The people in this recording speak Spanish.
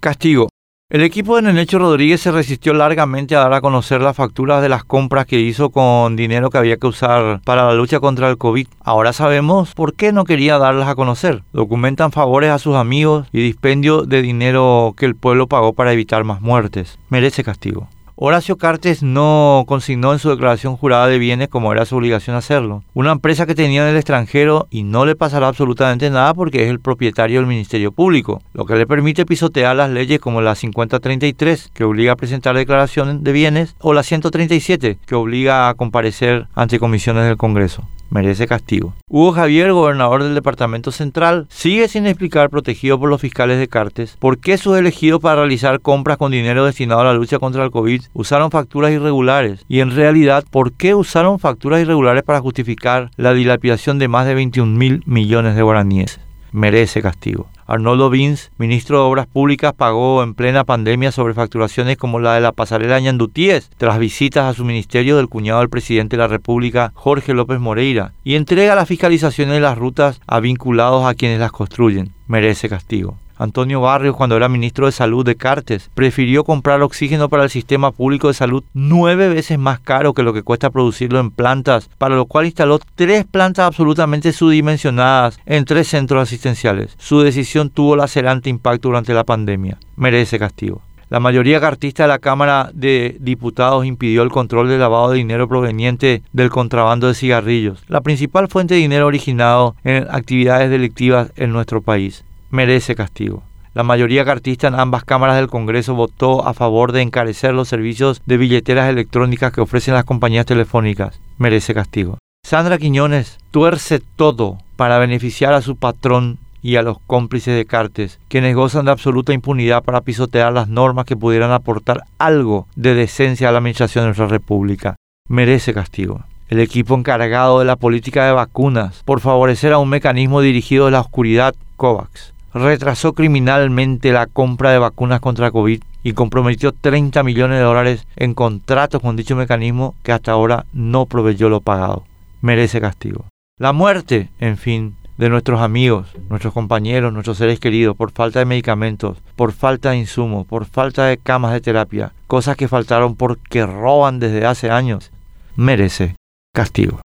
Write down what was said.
Castigo. El equipo de Nenecho Rodríguez se resistió largamente a dar a conocer las facturas de las compras que hizo con dinero que había que usar para la lucha contra el COVID. Ahora sabemos por qué no quería darlas a conocer. Documentan favores a sus amigos y dispendio de dinero que el pueblo pagó para evitar más muertes. Merece castigo. Horacio Cartes no consignó en su declaración jurada de bienes como era su obligación hacerlo. Una empresa que tenía en el extranjero y no le pasará absolutamente nada porque es el propietario del Ministerio Público, lo que le permite pisotear las leyes como la 5033 que obliga a presentar declaraciones de bienes o la 137 que obliga a comparecer ante comisiones del Congreso merece castigo. Hugo Javier, gobernador del Departamento Central, sigue sin explicar, protegido por los fiscales de Cartes, por qué sus elegidos para realizar compras con dinero destinado a la lucha contra el COVID usaron facturas irregulares y en realidad por qué usaron facturas irregulares para justificar la dilapidación de más de 21 mil millones de guaraníes. Merece castigo. Arnoldo Vins, ministro de Obras Públicas, pagó en plena pandemia sobre facturaciones como la de la pasarela Ñandutíes, tras visitas a su ministerio del cuñado del presidente de la República, Jorge López Moreira, y entrega la fiscalización de las rutas a vinculados a quienes las construyen. Merece castigo. Antonio Barrios, cuando era ministro de Salud de Cartes, prefirió comprar oxígeno para el sistema público de salud nueve veces más caro que lo que cuesta producirlo en plantas, para lo cual instaló tres plantas absolutamente subdimensionadas en tres centros asistenciales. Su decisión tuvo lacerante impacto durante la pandemia. Merece castigo. La mayoría cartista de la Cámara de Diputados impidió el control del lavado de dinero proveniente del contrabando de cigarrillos, la principal fuente de dinero originado en actividades delictivas en nuestro país merece castigo. La mayoría cartista en ambas cámaras del Congreso votó a favor de encarecer los servicios de billeteras electrónicas que ofrecen las compañías telefónicas. Merece castigo. Sandra Quiñones tuerce todo para beneficiar a su patrón y a los cómplices de Cartes, quienes gozan de absoluta impunidad para pisotear las normas que pudieran aportar algo de decencia a la administración de nuestra República. Merece castigo el equipo encargado de la política de vacunas por favorecer a un mecanismo dirigido de la oscuridad, COVAX retrasó criminalmente la compra de vacunas contra COVID y comprometió 30 millones de dólares en contratos con dicho mecanismo que hasta ahora no proveyó lo pagado. Merece castigo. La muerte, en fin, de nuestros amigos, nuestros compañeros, nuestros seres queridos por falta de medicamentos, por falta de insumos, por falta de camas de terapia, cosas que faltaron porque roban desde hace años, merece castigo.